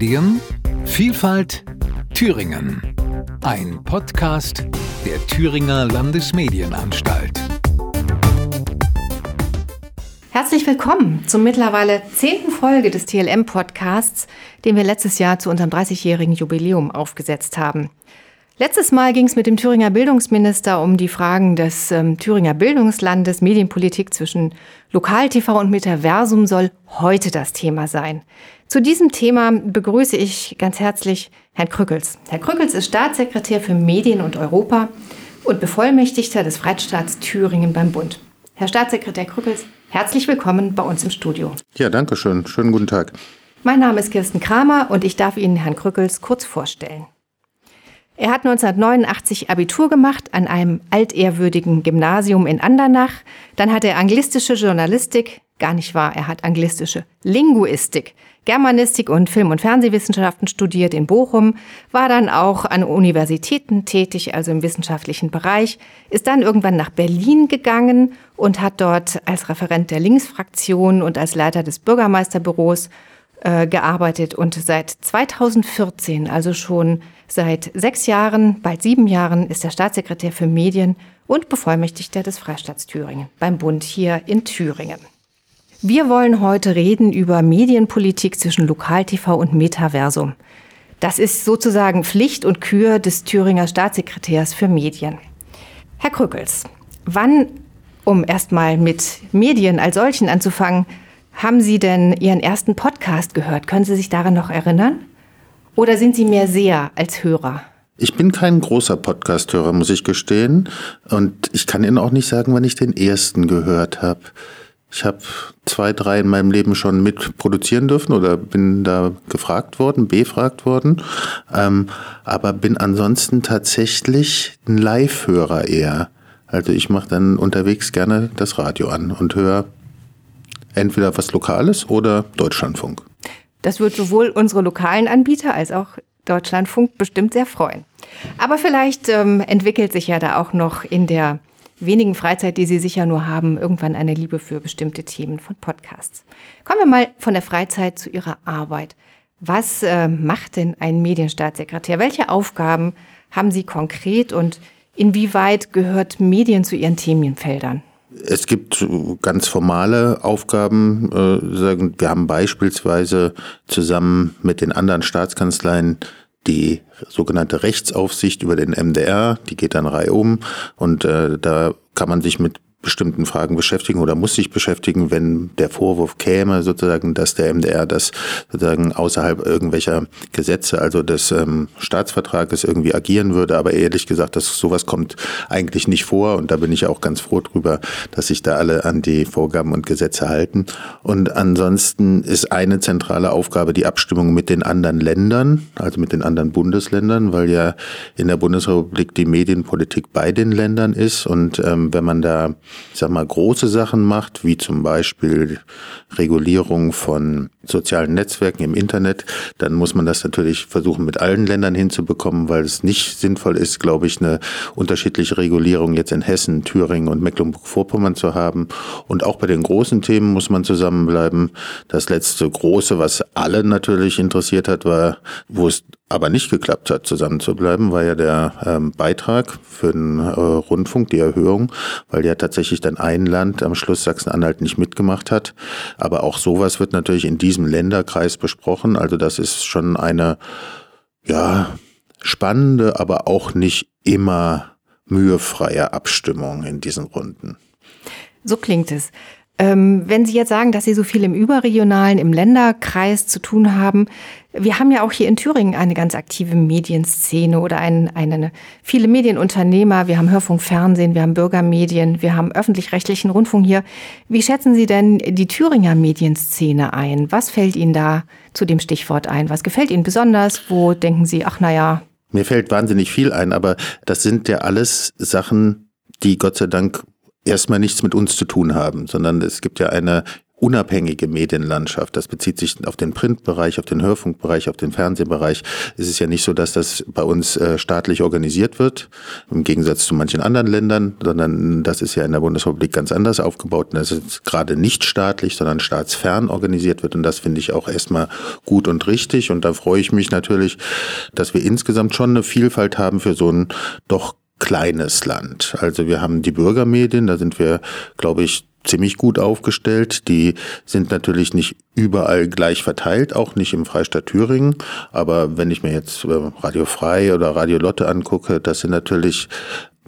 Medien, Vielfalt, Thüringen. Ein Podcast der Thüringer Landesmedienanstalt. Herzlich willkommen zur mittlerweile zehnten Folge des TLM-Podcasts, den wir letztes Jahr zu unserem 30-jährigen Jubiläum aufgesetzt haben. Letztes Mal ging es mit dem Thüringer Bildungsminister um die Fragen des ähm, Thüringer Bildungslandes. Medienpolitik zwischen Lokal-TV und Metaversum soll heute das Thema sein. Zu diesem Thema begrüße ich ganz herzlich Herrn Krückels. Herr Krückels ist Staatssekretär für Medien und Europa und Bevollmächtigter des Freistaats Thüringen beim Bund. Herr Staatssekretär Krückels, herzlich willkommen bei uns im Studio. Ja, danke schön. Schönen guten Tag. Mein Name ist Kirsten Kramer und ich darf Ihnen Herrn Krückels kurz vorstellen. Er hat 1989 Abitur gemacht an einem altehrwürdigen Gymnasium in Andernach. Dann hat er anglistische Journalistik, gar nicht wahr, er hat anglistische Linguistik, Germanistik und Film- und Fernsehwissenschaften studiert in Bochum, war dann auch an Universitäten tätig, also im wissenschaftlichen Bereich, ist dann irgendwann nach Berlin gegangen und hat dort als Referent der Linksfraktion und als Leiter des Bürgermeisterbüros äh, gearbeitet und seit 2014, also schon seit sechs Jahren, bald sieben Jahren, ist er Staatssekretär für Medien und Bevollmächtigter des Freistaats Thüringen beim Bund hier in Thüringen. Wir wollen heute reden über Medienpolitik zwischen Lokal-TV und Metaversum. Das ist sozusagen Pflicht und Kür des Thüringer Staatssekretärs für Medien. Herr Krückels, wann, um erstmal mit Medien als solchen anzufangen, haben Sie denn Ihren ersten Podcast gehört? Können Sie sich daran noch erinnern? Oder sind Sie mehr Seher als Hörer? Ich bin kein großer Podcast-Hörer, muss ich gestehen. Und ich kann Ihnen auch nicht sagen, wann ich den ersten gehört habe. Ich habe zwei, drei in meinem Leben schon mitproduzieren dürfen oder bin da gefragt worden, befragt worden. Ähm, aber bin ansonsten tatsächlich ein Live-Hörer eher. Also ich mache dann unterwegs gerne das Radio an und höre entweder was Lokales oder Deutschlandfunk. Das wird sowohl unsere lokalen Anbieter als auch Deutschlandfunk bestimmt sehr freuen. Aber vielleicht ähm, entwickelt sich ja da auch noch in der wenigen Freizeit, die Sie sicher nur haben, irgendwann eine Liebe für bestimmte Themen von Podcasts. Kommen wir mal von der Freizeit zu Ihrer Arbeit. Was äh, macht denn ein Medienstaatssekretär? Welche Aufgaben haben Sie konkret und inwieweit gehört Medien zu Ihren Themenfeldern? Es gibt ganz formale Aufgaben. Äh, wir haben beispielsweise zusammen mit den anderen Staatskanzleien die sogenannte Rechtsaufsicht über den MDR, die geht dann reihum. Und äh, da kann man sich mit bestimmten Fragen beschäftigen oder muss sich beschäftigen, wenn der Vorwurf käme, sozusagen, dass der MDR das sozusagen außerhalb irgendwelcher Gesetze, also des ähm, Staatsvertrages irgendwie agieren würde. Aber ehrlich gesagt, dass sowas kommt eigentlich nicht vor und da bin ich auch ganz froh drüber, dass sich da alle an die Vorgaben und Gesetze halten. Und ansonsten ist eine zentrale Aufgabe die Abstimmung mit den anderen Ländern, also mit den anderen Bundesländern, weil ja in der Bundesrepublik die Medienpolitik bei den Ländern ist und ähm, wenn man da ich sag mal, große Sachen macht, wie zum Beispiel Regulierung von sozialen Netzwerken im Internet, dann muss man das natürlich versuchen, mit allen Ländern hinzubekommen, weil es nicht sinnvoll ist, glaube ich, eine unterschiedliche Regulierung jetzt in Hessen, Thüringen und Mecklenburg-Vorpommern zu haben. Und auch bei den großen Themen muss man zusammenbleiben. Das letzte große, was alle natürlich interessiert hat, war, wo es aber nicht geklappt hat, zusammenzubleiben, war ja der ähm, Beitrag für den äh, Rundfunk, die Erhöhung, weil ja tatsächlich dann ein Land am Schluss Sachsen-Anhalt nicht mitgemacht hat. Aber auch sowas wird natürlich in diesem Länderkreis besprochen. Also das ist schon eine, ja, spannende, aber auch nicht immer mühefreie Abstimmung in diesen Runden. So klingt es. Ähm, wenn Sie jetzt sagen, dass Sie so viel im Überregionalen, im Länderkreis zu tun haben, wir haben ja auch hier in Thüringen eine ganz aktive Medienszene oder ein, eine, viele Medienunternehmer. Wir haben Hörfunk, Fernsehen, wir haben Bürgermedien, wir haben öffentlich-rechtlichen Rundfunk hier. Wie schätzen Sie denn die Thüringer Medienszene ein? Was fällt Ihnen da zu dem Stichwort ein? Was gefällt Ihnen besonders? Wo denken Sie, ach naja. Mir fällt wahnsinnig viel ein, aber das sind ja alles Sachen, die Gott sei Dank erstmal nichts mit uns zu tun haben, sondern es gibt ja eine unabhängige Medienlandschaft. Das bezieht sich auf den Printbereich, auf den Hörfunkbereich, auf den Fernsehbereich. Es ist ja nicht so, dass das bei uns äh, staatlich organisiert wird, im Gegensatz zu manchen anderen Ländern, sondern das ist ja in der Bundesrepublik ganz anders aufgebaut. Das ist gerade nicht staatlich, sondern staatsfern organisiert wird. Und das finde ich auch erstmal gut und richtig. Und da freue ich mich natürlich, dass wir insgesamt schon eine Vielfalt haben für so ein doch kleines Land. Also wir haben die Bürgermedien, da sind wir, glaube ich, ziemlich gut aufgestellt. Die sind natürlich nicht überall gleich verteilt, auch nicht im Freistaat Thüringen. Aber wenn ich mir jetzt äh, Radio Frei oder Radio Lotte angucke, das sind natürlich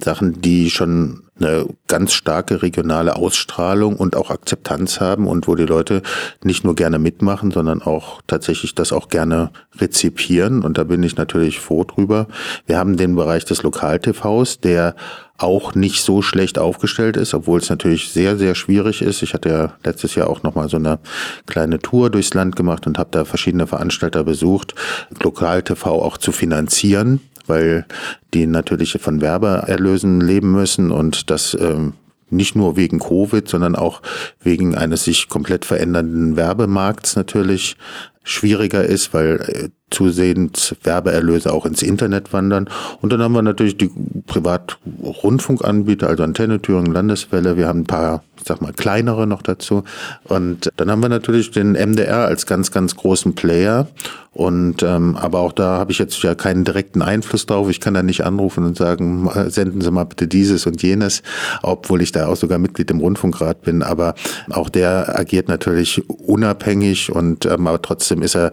Sachen, die schon eine ganz starke regionale Ausstrahlung und auch Akzeptanz haben und wo die Leute nicht nur gerne mitmachen, sondern auch tatsächlich das auch gerne rezipieren. Und da bin ich natürlich froh drüber. Wir haben den Bereich des Lokal-TVs, der auch nicht so schlecht aufgestellt ist, obwohl es natürlich sehr, sehr schwierig ist. Ich hatte ja letztes Jahr auch nochmal so eine kleine Tour durchs Land gemacht und habe da verschiedene Veranstalter besucht, Lokal-TV auch zu finanzieren weil die natürlich von Werbeerlösen leben müssen und das ähm, nicht nur wegen Covid, sondern auch wegen eines sich komplett verändernden Werbemarkts natürlich schwieriger ist, weil äh, zusehends Werbeerlöse auch ins Internet wandern. Und dann haben wir natürlich die Privatrundfunkanbieter, also Antenne Thüringen, Landeswelle. Wir haben ein paar, ich sag mal, kleinere noch dazu. Und dann haben wir natürlich den MDR als ganz, ganz großen Player. Und ähm, aber auch da habe ich jetzt ja keinen direkten Einfluss drauf. Ich kann da nicht anrufen und sagen, senden Sie mal bitte dieses und jenes, obwohl ich da auch sogar Mitglied im Rundfunkrat bin. Aber auch der agiert natürlich unabhängig und ähm, aber trotzdem ist er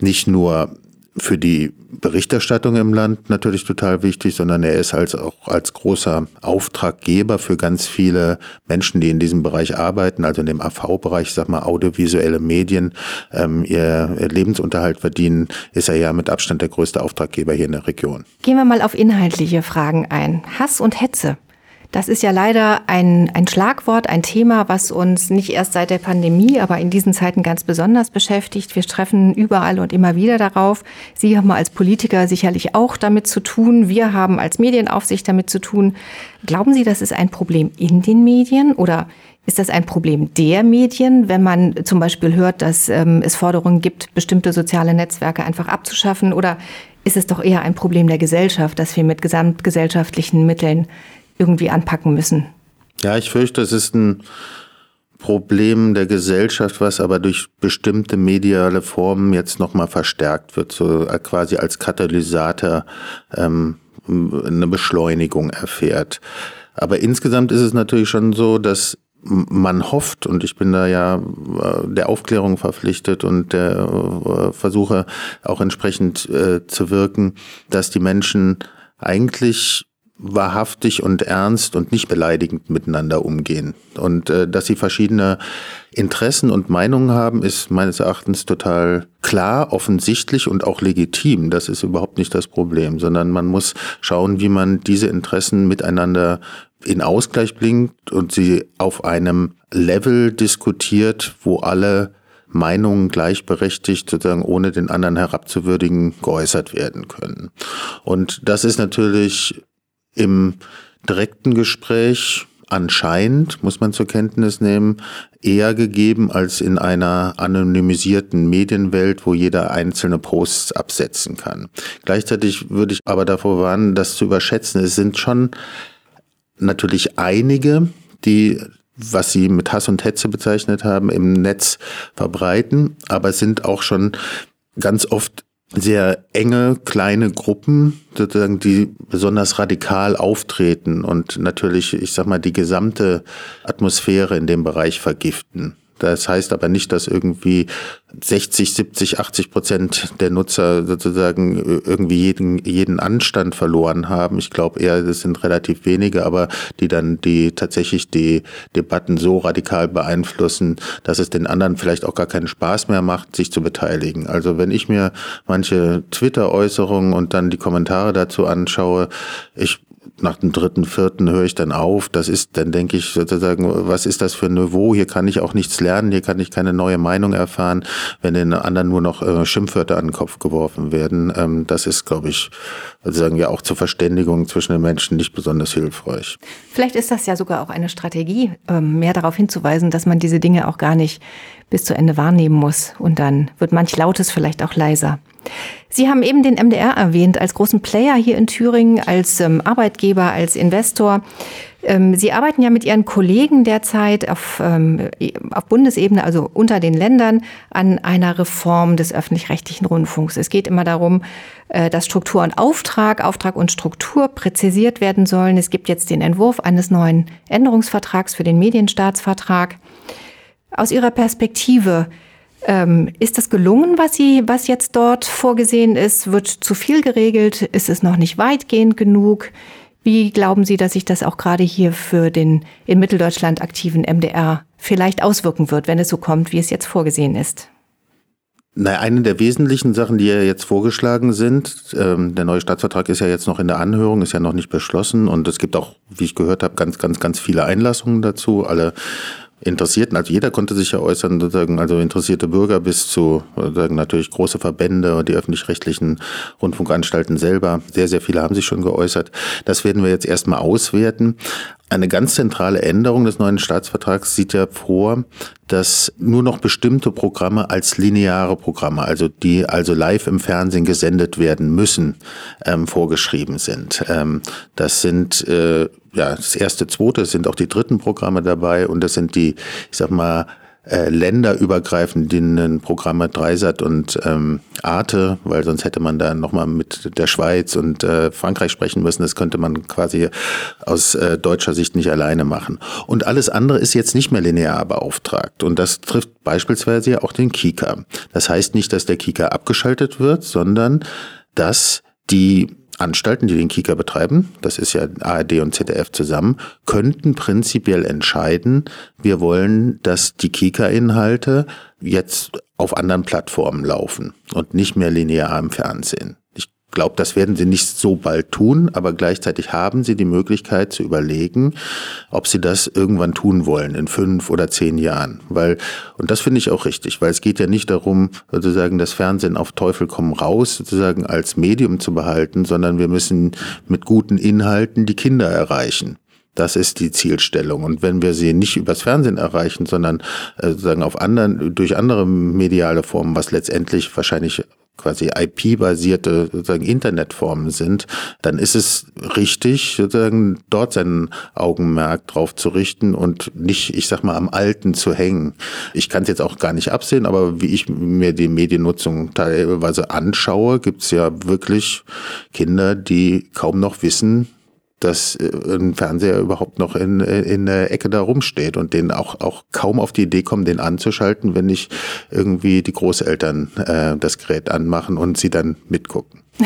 nicht nur für die Berichterstattung im Land natürlich total wichtig, sondern er ist als auch als großer Auftraggeber für ganz viele Menschen, die in diesem Bereich arbeiten, also in dem AV-Bereich, sag mal audiovisuelle Medien, ähm, ihr Lebensunterhalt verdienen, ist er ja mit Abstand der größte Auftraggeber hier in der Region. Gehen wir mal auf inhaltliche Fragen ein. Hass und Hetze. Das ist ja leider ein, ein Schlagwort, ein Thema, was uns nicht erst seit der Pandemie, aber in diesen Zeiten ganz besonders beschäftigt. Wir treffen überall und immer wieder darauf. Sie haben als Politiker sicherlich auch damit zu tun. Wir haben als Medienaufsicht damit zu tun. Glauben Sie, das ist ein Problem in den Medien oder ist das ein Problem der Medien, wenn man zum Beispiel hört, dass ähm, es Forderungen gibt, bestimmte soziale Netzwerke einfach abzuschaffen? Oder ist es doch eher ein Problem der Gesellschaft, dass wir mit gesamtgesellschaftlichen Mitteln irgendwie anpacken müssen. Ja, ich fürchte, es ist ein Problem der Gesellschaft, was aber durch bestimmte mediale Formen jetzt nochmal verstärkt wird, so quasi als Katalysator ähm, eine Beschleunigung erfährt. Aber insgesamt ist es natürlich schon so, dass man hofft, und ich bin da ja äh, der Aufklärung verpflichtet und der äh, versuche auch entsprechend äh, zu wirken, dass die Menschen eigentlich wahrhaftig und ernst und nicht beleidigend miteinander umgehen. Und äh, dass sie verschiedene Interessen und Meinungen haben, ist meines Erachtens total klar, offensichtlich und auch legitim. Das ist überhaupt nicht das Problem, sondern man muss schauen, wie man diese Interessen miteinander in Ausgleich bringt und sie auf einem Level diskutiert, wo alle Meinungen gleichberechtigt, sozusagen ohne den anderen herabzuwürdigen, geäußert werden können. Und das ist natürlich im direkten Gespräch anscheinend, muss man zur Kenntnis nehmen, eher gegeben als in einer anonymisierten Medienwelt, wo jeder einzelne Posts absetzen kann. Gleichzeitig würde ich aber davor warnen, das zu überschätzen. Es sind schon natürlich einige, die was sie mit Hass und Hetze bezeichnet haben, im Netz verbreiten, aber es sind auch schon ganz oft sehr enge, kleine Gruppen, sozusagen, die besonders radikal auftreten und natürlich, ich sag mal, die gesamte Atmosphäre in dem Bereich vergiften. Das heißt aber nicht, dass irgendwie 60, 70, 80 Prozent der Nutzer sozusagen irgendwie jeden, jeden Anstand verloren haben. Ich glaube eher, das sind relativ wenige, aber die dann die tatsächlich die Debatten so radikal beeinflussen, dass es den anderen vielleicht auch gar keinen Spaß mehr macht, sich zu beteiligen. Also wenn ich mir manche Twitter-Äußerungen und dann die Kommentare dazu anschaue, ich nach dem dritten, vierten höre ich dann auf. Das ist, dann denke ich sozusagen, was ist das für ein Niveau? Hier kann ich auch nichts lernen, hier kann ich keine neue Meinung erfahren, wenn den anderen nur noch äh, Schimpfwörter an den Kopf geworfen werden. Ähm, das ist, glaube ich, sozusagen ja auch zur Verständigung zwischen den Menschen nicht besonders hilfreich. Vielleicht ist das ja sogar auch eine Strategie, ähm, mehr darauf hinzuweisen, dass man diese Dinge auch gar nicht bis zu Ende wahrnehmen muss. Und dann wird manch Lautes vielleicht auch leiser. Sie haben eben den MDR erwähnt als großen Player hier in Thüringen, als ähm, Arbeitgeber, als Investor. Ähm, Sie arbeiten ja mit Ihren Kollegen derzeit auf, ähm, auf Bundesebene, also unter den Ländern, an einer Reform des öffentlich-rechtlichen Rundfunks. Es geht immer darum, äh, dass Struktur und Auftrag, Auftrag und Struktur präzisiert werden sollen. Es gibt jetzt den Entwurf eines neuen Änderungsvertrags für den Medienstaatsvertrag. Aus Ihrer Perspektive, ähm, ist das gelungen, was Sie, was jetzt dort vorgesehen ist? Wird zu viel geregelt? Ist es noch nicht weitgehend genug? Wie glauben Sie, dass sich das auch gerade hier für den in Mitteldeutschland aktiven MDR vielleicht auswirken wird, wenn es so kommt, wie es jetzt vorgesehen ist? Na, eine der wesentlichen Sachen, die ja jetzt vorgeschlagen sind, ähm, der neue Staatsvertrag ist ja jetzt noch in der Anhörung, ist ja noch nicht beschlossen und es gibt auch, wie ich gehört habe, ganz, ganz, ganz viele Einlassungen dazu. Alle Interessierten, also jeder konnte sich ja äußern, sozusagen, also interessierte Bürger bis zu sozusagen natürlich große Verbände und die öffentlich-rechtlichen Rundfunkanstalten selber. Sehr, sehr viele haben sich schon geäußert. Das werden wir jetzt erstmal auswerten. Eine ganz zentrale Änderung des neuen Staatsvertrags sieht ja vor, dass nur noch bestimmte Programme als lineare Programme, also die also live im Fernsehen gesendet werden müssen, ähm, vorgeschrieben sind. Ähm, das sind äh, ja das erste, zweite, es sind auch die dritten Programme dabei und das sind die, ich sag mal, äh, länderübergreifenden Programme Dreisat und ähm, Arte, weil sonst hätte man da nochmal mit der Schweiz und äh, Frankreich sprechen müssen. Das könnte man quasi aus äh, deutscher Sicht nicht alleine machen. Und alles andere ist jetzt nicht mehr linear beauftragt. Und das trifft beispielsweise auch den Kika. Das heißt nicht, dass der Kika abgeschaltet wird, sondern dass die Anstalten, die den Kika betreiben, das ist ja ARD und ZDF zusammen, könnten prinzipiell entscheiden, wir wollen, dass die Kika-Inhalte jetzt auf anderen Plattformen laufen und nicht mehr linear im Fernsehen glaube, das werden sie nicht so bald tun, aber gleichzeitig haben sie die Möglichkeit zu überlegen, ob sie das irgendwann tun wollen, in fünf oder zehn Jahren. Weil, und das finde ich auch richtig, weil es geht ja nicht darum, sozusagen das Fernsehen auf Teufel komm raus, sozusagen als Medium zu behalten, sondern wir müssen mit guten Inhalten die Kinder erreichen. Das ist die Zielstellung. Und wenn wir sie nicht übers Fernsehen erreichen, sondern äh, sozusagen auf anderen, durch andere mediale Formen, was letztendlich wahrscheinlich quasi IP-basierte Internetformen sind, dann ist es richtig, sozusagen dort sein Augenmerk drauf zu richten und nicht, ich sag mal, am Alten zu hängen. Ich kann es jetzt auch gar nicht absehen, aber wie ich mir die Mediennutzung teilweise anschaue, gibt es ja wirklich Kinder, die kaum noch wissen, dass äh, ein Fernseher überhaupt noch in, in der Ecke da rumsteht und den auch, auch kaum auf die Idee kommen, den anzuschalten, wenn nicht irgendwie die Großeltern äh, das Gerät anmachen und sie dann mitgucken.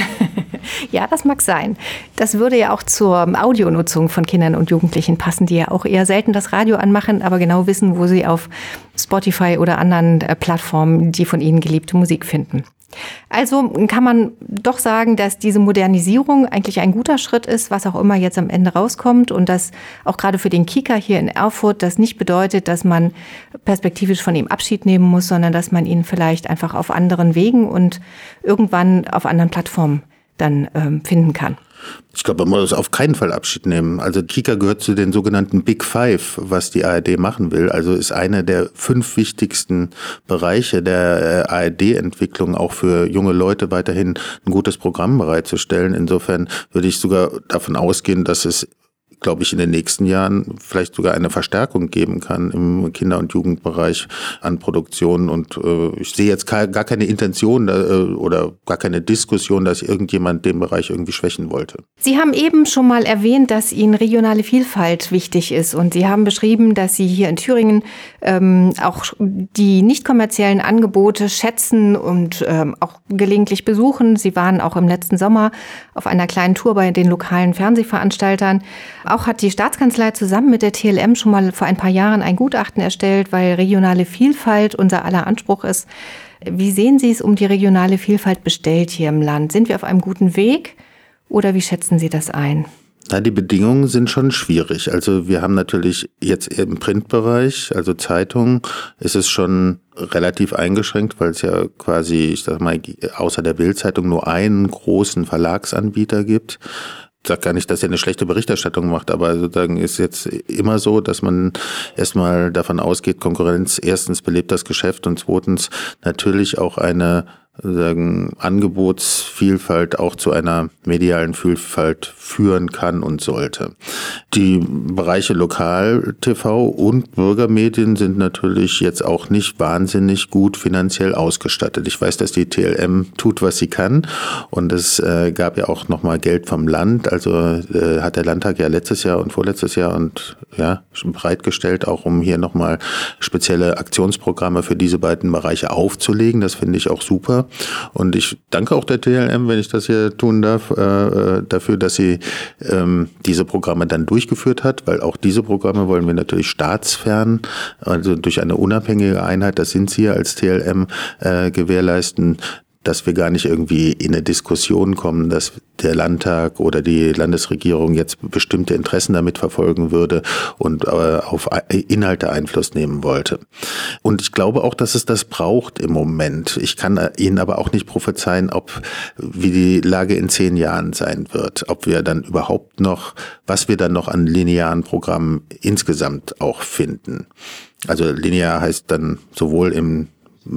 ja, das mag sein. Das würde ja auch zur Audionutzung von Kindern und Jugendlichen passen, die ja auch eher selten das Radio anmachen, aber genau wissen, wo sie auf Spotify oder anderen äh, Plattformen die von ihnen geliebte Musik finden. Also kann man doch sagen, dass diese Modernisierung eigentlich ein guter Schritt ist, was auch immer jetzt am Ende rauskommt und dass auch gerade für den Kika hier in Erfurt das nicht bedeutet, dass man perspektivisch von ihm Abschied nehmen muss, sondern dass man ihn vielleicht einfach auf anderen Wegen und irgendwann auf anderen Plattformen dann ähm, finden kann. Ich glaube, man muss auf keinen Fall Abschied nehmen. Also Kika gehört zu den sogenannten Big Five, was die ARD machen will. Also ist einer der fünf wichtigsten Bereiche der äh, ARD-Entwicklung auch für junge Leute weiterhin ein gutes Programm bereitzustellen. Insofern würde ich sogar davon ausgehen, dass es glaube ich, in den nächsten Jahren vielleicht sogar eine Verstärkung geben kann im Kinder- und Jugendbereich an Produktionen. Und äh, ich sehe jetzt gar keine Intention äh, oder gar keine Diskussion, dass irgendjemand den Bereich irgendwie schwächen wollte. Sie haben eben schon mal erwähnt, dass Ihnen regionale Vielfalt wichtig ist. Und Sie haben beschrieben, dass Sie hier in Thüringen ähm, auch die nicht kommerziellen Angebote schätzen und ähm, auch gelegentlich besuchen. Sie waren auch im letzten Sommer auf einer kleinen Tour bei den lokalen Fernsehveranstaltern. Auch hat die Staatskanzlei zusammen mit der TLM schon mal vor ein paar Jahren ein Gutachten erstellt, weil regionale Vielfalt unser aller Anspruch ist. Wie sehen Sie es um die regionale Vielfalt bestellt hier im Land? Sind wir auf einem guten Weg oder wie schätzen Sie das ein? Na, die Bedingungen sind schon schwierig. Also wir haben natürlich jetzt im Printbereich, also Zeitungen, ist es schon relativ eingeschränkt, weil es ja quasi, ich sag mal, außer der Bildzeitung nur einen großen Verlagsanbieter gibt. Ich sage gar nicht, dass er eine schlechte Berichterstattung macht, aber sozusagen ist jetzt immer so, dass man erstmal davon ausgeht, Konkurrenz erstens belebt das Geschäft und zweitens natürlich auch eine sagen, Angebotsvielfalt auch zu einer medialen Vielfalt führen kann und sollte. Die Bereiche Lokal-TV und Bürgermedien sind natürlich jetzt auch nicht wahnsinnig gut finanziell ausgestattet. Ich weiß, dass die TLM tut, was sie kann und es äh, gab ja auch nochmal Geld vom Land. Also äh, hat der Landtag ja letztes Jahr und vorletztes Jahr und ja bereitgestellt, auch um hier nochmal spezielle Aktionsprogramme für diese beiden Bereiche aufzulegen. Das finde ich auch super. Und ich danke auch der TLM, wenn ich das hier tun darf, äh, äh, dafür, dass sie ähm, diese Programme dann durchgeführt hat, weil auch diese Programme wollen wir natürlich staatsfern, also durch eine unabhängige Einheit, das sind sie als TLM, äh, gewährleisten, dass wir gar nicht irgendwie in eine Diskussion kommen, dass der Landtag oder die Landesregierung jetzt bestimmte Interessen damit verfolgen würde und äh, auf Inhalte Einfluss nehmen wollte. Und ich glaube auch, dass es das braucht im Moment. Ich kann Ihnen aber auch nicht prophezeien, ob wie die Lage in zehn Jahren sein wird, ob wir dann überhaupt noch, was wir dann noch an linearen Programmen insgesamt auch finden. Also linear heißt dann sowohl im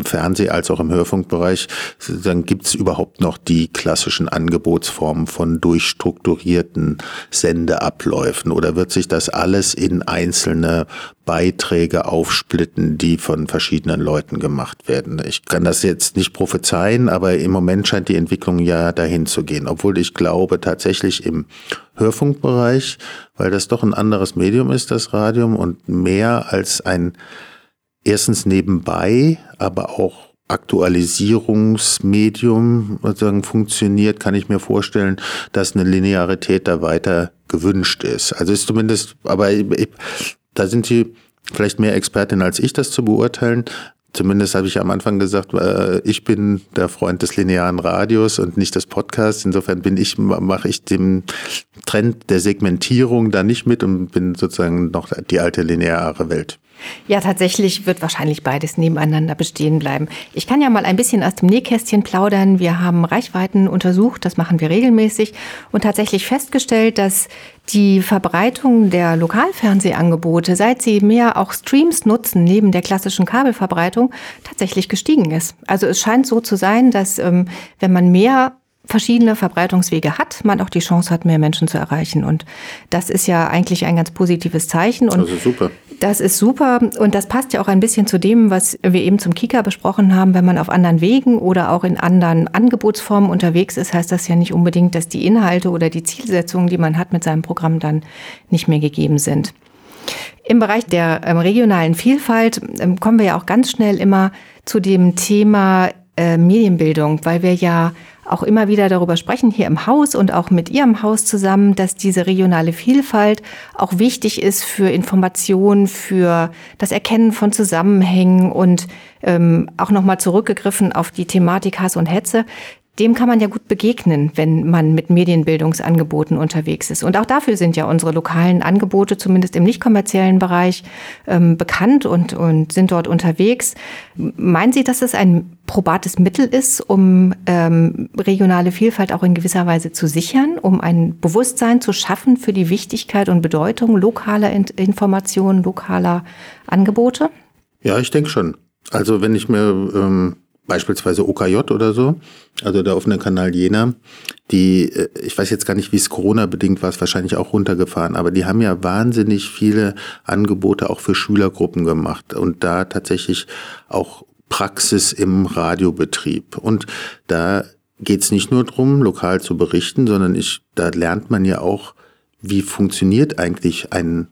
Fernseh- als auch im Hörfunkbereich, dann gibt es überhaupt noch die klassischen Angebotsformen von durchstrukturierten Sendeabläufen oder wird sich das alles in einzelne Beiträge aufsplitten, die von verschiedenen Leuten gemacht werden? Ich kann das jetzt nicht prophezeien, aber im Moment scheint die Entwicklung ja dahin zu gehen, obwohl ich glaube tatsächlich im Hörfunkbereich, weil das doch ein anderes Medium ist, das Radium und mehr als ein erstens nebenbei, aber auch Aktualisierungsmedium sozusagen funktioniert, kann ich mir vorstellen, dass eine Linearität da weiter gewünscht ist. Also ist zumindest, aber ich, da sind Sie vielleicht mehr Expertin als ich, das zu beurteilen. Zumindest habe ich am Anfang gesagt, äh, ich bin der Freund des linearen Radios und nicht des Podcasts. Insofern bin ich, mache ich dem Trend der Segmentierung da nicht mit und bin sozusagen noch die alte lineare Welt. Ja, tatsächlich wird wahrscheinlich beides nebeneinander bestehen bleiben. Ich kann ja mal ein bisschen aus dem Nähkästchen plaudern. Wir haben Reichweiten untersucht, das machen wir regelmäßig und tatsächlich festgestellt, dass die Verbreitung der Lokalfernsehangebote, seit sie mehr auch Streams nutzen, neben der klassischen Kabelverbreitung, tatsächlich gestiegen ist. Also es scheint so zu sein, dass ähm, wenn man mehr verschiedene Verbreitungswege hat, man auch die Chance hat, mehr Menschen zu erreichen. Und das ist ja eigentlich ein ganz positives Zeichen. Und das ist super. Das ist super. Und das passt ja auch ein bisschen zu dem, was wir eben zum Kika besprochen haben. Wenn man auf anderen Wegen oder auch in anderen Angebotsformen unterwegs ist, heißt das ja nicht unbedingt, dass die Inhalte oder die Zielsetzungen, die man hat mit seinem Programm, dann nicht mehr gegeben sind. Im Bereich der ähm, regionalen Vielfalt ähm, kommen wir ja auch ganz schnell immer zu dem Thema äh, Medienbildung, weil wir ja auch immer wieder darüber sprechen, hier im Haus und auch mit Ihrem Haus zusammen, dass diese regionale Vielfalt auch wichtig ist für Informationen, für das Erkennen von Zusammenhängen und ähm, auch nochmal zurückgegriffen auf die Thematik Hass und Hetze dem kann man ja gut begegnen, wenn man mit Medienbildungsangeboten unterwegs ist. Und auch dafür sind ja unsere lokalen Angebote, zumindest im nicht kommerziellen Bereich, ähm, bekannt und, und sind dort unterwegs. Meinen Sie, dass es ein probates Mittel ist, um ähm, regionale Vielfalt auch in gewisser Weise zu sichern, um ein Bewusstsein zu schaffen für die Wichtigkeit und Bedeutung lokaler Informationen, lokaler Angebote? Ja, ich denke schon. Also wenn ich mir ähm beispielsweise OKJ oder so, also der offene Kanal Jena, die, äh, ich weiß jetzt gar nicht, wie es Corona-bedingt war, es wahrscheinlich auch runtergefahren, aber die haben ja wahnsinnig viele Angebote auch für Schülergruppen gemacht und da tatsächlich auch Praxis im Radiobetrieb. Und da geht es nicht nur drum, lokal zu berichten, sondern ich, da lernt man ja auch, wie funktioniert eigentlich ein,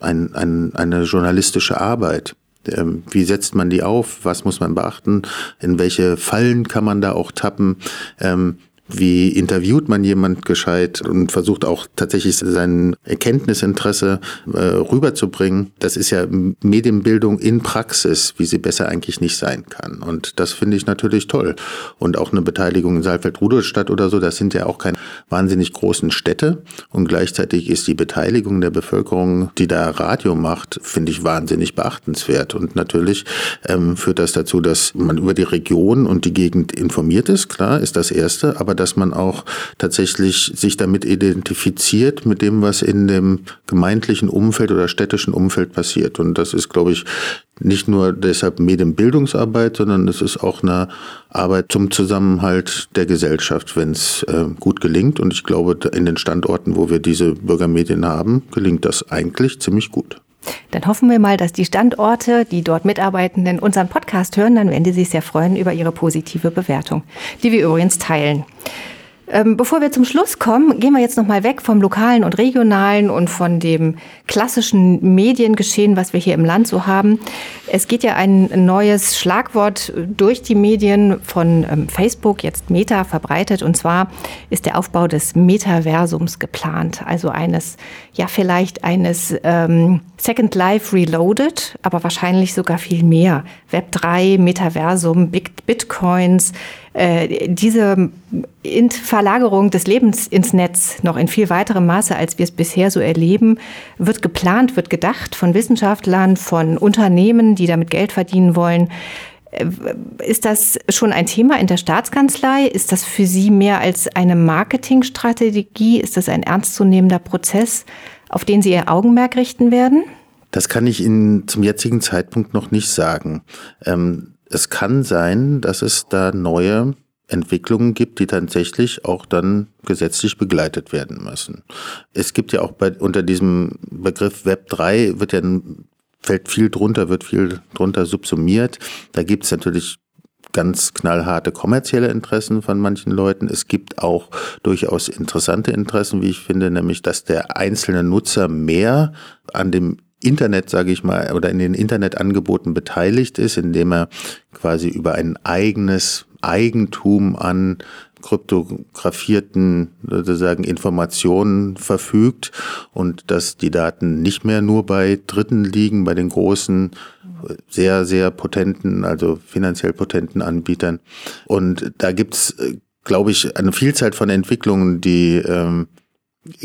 ein, ein, eine journalistische Arbeit. Ähm, wie setzt man die auf? Was muss man beachten? In welche Fallen kann man da auch tappen? Ähm, wie interviewt man jemand gescheit und versucht auch tatsächlich sein Erkenntnisinteresse äh, rüberzubringen. Das ist ja Medienbildung in Praxis, wie sie besser eigentlich nicht sein kann. Und das finde ich natürlich toll. Und auch eine Beteiligung in Saalfeld-Rudolstadt oder so, das sind ja auch keine wahnsinnig großen Städte. Und gleichzeitig ist die Beteiligung der Bevölkerung, die da Radio macht, finde ich wahnsinnig beachtenswert. Und natürlich ähm, führt das dazu, dass man über die Region und die Gegend informiert ist. Klar, ist das Erste. Aber dass man auch tatsächlich sich damit identifiziert, mit dem, was in dem gemeindlichen Umfeld oder städtischen Umfeld passiert. Und das ist, glaube ich, nicht nur deshalb Medienbildungsarbeit, sondern es ist auch eine Arbeit zum Zusammenhalt der Gesellschaft, wenn es äh, gut gelingt. Und ich glaube, in den Standorten, wo wir diese Bürgermedien haben, gelingt das eigentlich ziemlich gut. Dann hoffen wir mal, dass die Standorte, die dort Mitarbeitenden unseren Podcast hören, dann werden die sich sehr freuen über ihre positive Bewertung, die wir übrigens teilen. Ähm, bevor wir zum Schluss kommen, gehen wir jetzt noch mal weg vom lokalen und regionalen und von dem klassischen Mediengeschehen, was wir hier im Land so haben. Es geht ja ein neues Schlagwort durch die Medien von ähm, Facebook, jetzt Meta, verbreitet. Und zwar ist der Aufbau des Metaversums geplant. Also eines, ja, vielleicht eines ähm, Second Life Reloaded, aber wahrscheinlich sogar viel mehr. Web 3, Metaversum, Bit Bitcoins, äh, diese Verlagerung des Lebens ins Netz noch in viel weiterem Maße, als wir es bisher so erleben, wird geplant, wird gedacht von Wissenschaftlern, von Unternehmen, die damit Geld verdienen wollen. Äh, ist das schon ein Thema in der Staatskanzlei? Ist das für Sie mehr als eine Marketingstrategie? Ist das ein ernstzunehmender Prozess, auf den Sie Ihr Augenmerk richten werden? Das kann ich Ihnen zum jetzigen Zeitpunkt noch nicht sagen. Ähm, es kann sein, dass es da neue Entwicklungen gibt, die tatsächlich auch dann gesetzlich begleitet werden müssen. Es gibt ja auch bei, unter diesem Begriff Web 3 wird ja fällt viel drunter, wird viel drunter subsumiert. Da gibt es natürlich ganz knallharte kommerzielle Interessen von manchen Leuten. Es gibt auch durchaus interessante Interessen, wie ich finde, nämlich dass der einzelne Nutzer mehr an dem Internet, sage ich mal, oder in den Internetangeboten beteiligt ist, indem er quasi über ein eigenes Eigentum an kryptografierten sozusagen Informationen verfügt und dass die Daten nicht mehr nur bei Dritten liegen, bei den großen, sehr, sehr potenten, also finanziell potenten Anbietern. Und da gibt's, glaube ich, eine Vielzahl von Entwicklungen, die ähm,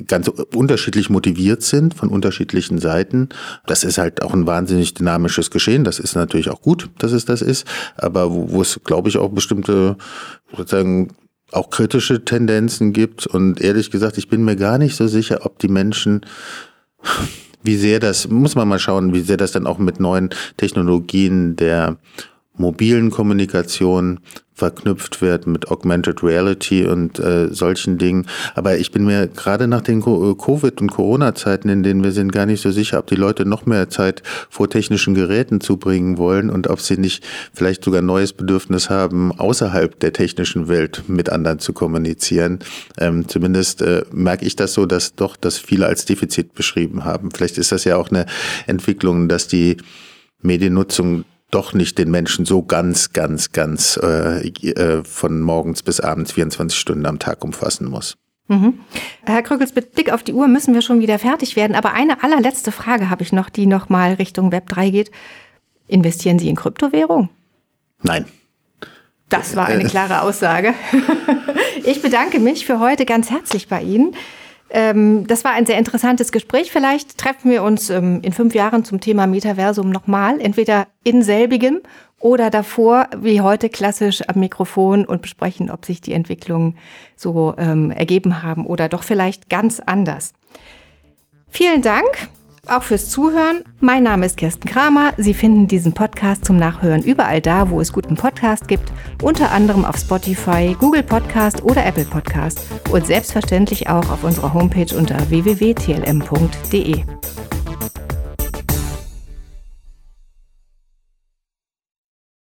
ganz unterschiedlich motiviert sind von unterschiedlichen Seiten. Das ist halt auch ein wahnsinnig dynamisches Geschehen. Das ist natürlich auch gut, dass es das ist. Aber wo, wo es, glaube ich, auch bestimmte, sozusagen, auch kritische Tendenzen gibt. Und ehrlich gesagt, ich bin mir gar nicht so sicher, ob die Menschen, wie sehr das, muss man mal schauen, wie sehr das dann auch mit neuen Technologien der mobilen Kommunikation verknüpft wird mit Augmented Reality und äh, solchen Dingen. Aber ich bin mir gerade nach den äh, Covid- und Corona-Zeiten, in denen wir sind, gar nicht so sicher, ob die Leute noch mehr Zeit vor technischen Geräten zubringen wollen und ob sie nicht vielleicht sogar neues Bedürfnis haben, außerhalb der technischen Welt mit anderen zu kommunizieren. Ähm, zumindest äh, merke ich das so, dass doch das viele als Defizit beschrieben haben. Vielleicht ist das ja auch eine Entwicklung, dass die Mediennutzung doch nicht den Menschen so ganz, ganz, ganz äh, äh, von morgens bis abends 24 Stunden am Tag umfassen muss. Mhm. Herr Krückels, mit Blick auf die Uhr müssen wir schon wieder fertig werden. Aber eine allerletzte Frage habe ich noch, die nochmal Richtung Web 3 geht. Investieren Sie in Kryptowährung? Nein. Das war eine klare Aussage. Ich bedanke mich für heute ganz herzlich bei Ihnen. Ähm, das war ein sehr interessantes Gespräch. Vielleicht treffen wir uns ähm, in fünf Jahren zum Thema Metaversum nochmal, entweder in selbigem oder davor, wie heute klassisch am Mikrofon und besprechen, ob sich die Entwicklungen so ähm, ergeben haben oder doch vielleicht ganz anders. Vielen Dank auch fürs Zuhören. Mein Name ist Kirsten Kramer. Sie finden diesen Podcast zum Nachhören überall da, wo es guten Podcast gibt, unter anderem auf Spotify, Google Podcast oder Apple Podcast und selbstverständlich auch auf unserer Homepage unter www.tlm.de.